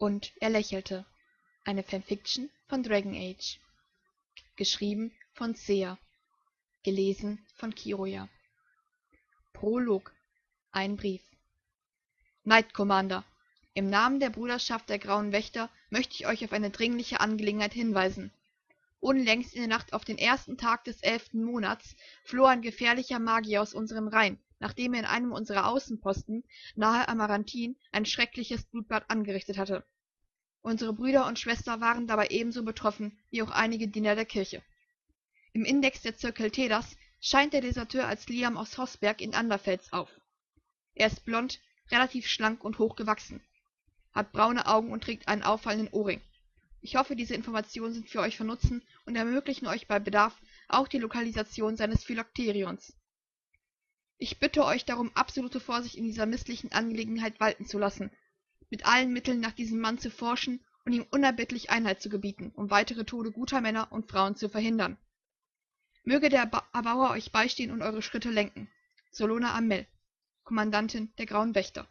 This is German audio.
und er lächelte. Eine fanfiction von dragon age. Geschrieben von c gelesen von kiroya. Prolog. Ein brief. Knight commander. Im namen der bruderschaft der grauen wächter möchte ich euch auf eine dringliche angelegenheit hinweisen. Unlängst in der nacht auf den ersten tag des elften monats floh ein gefährlicher magier aus unseren reihen nachdem er in einem unserer außenposten nahe amarantin ein schreckliches blutbad angerichtet hatte. Unsere brüder und schwester waren dabei ebenso betroffen wie auch einige diener der kirche. Im index der zirkeltäders scheint der deserteur als liam aus hoßberg in anderfels auf. Er ist blond relativ schlank und hochgewachsen hat braune augen und trägt einen auffallenden ohrring. Ich hoffe diese informationen sind für euch von nutzen und ermöglichen euch bei bedarf auch die lokalisation seines phylakterions ich bitte euch darum absolute vorsicht in dieser mißlichen angelegenheit walten zu lassen. Mit allen mitteln nach diesem mann zu forschen und ihm unerbittlich einhalt zu gebieten um weitere tode guter männer und frauen zu verhindern. Möge der erbauer euch beistehen und eure schritte lenken. Solona amell kommandantin der grauen wächter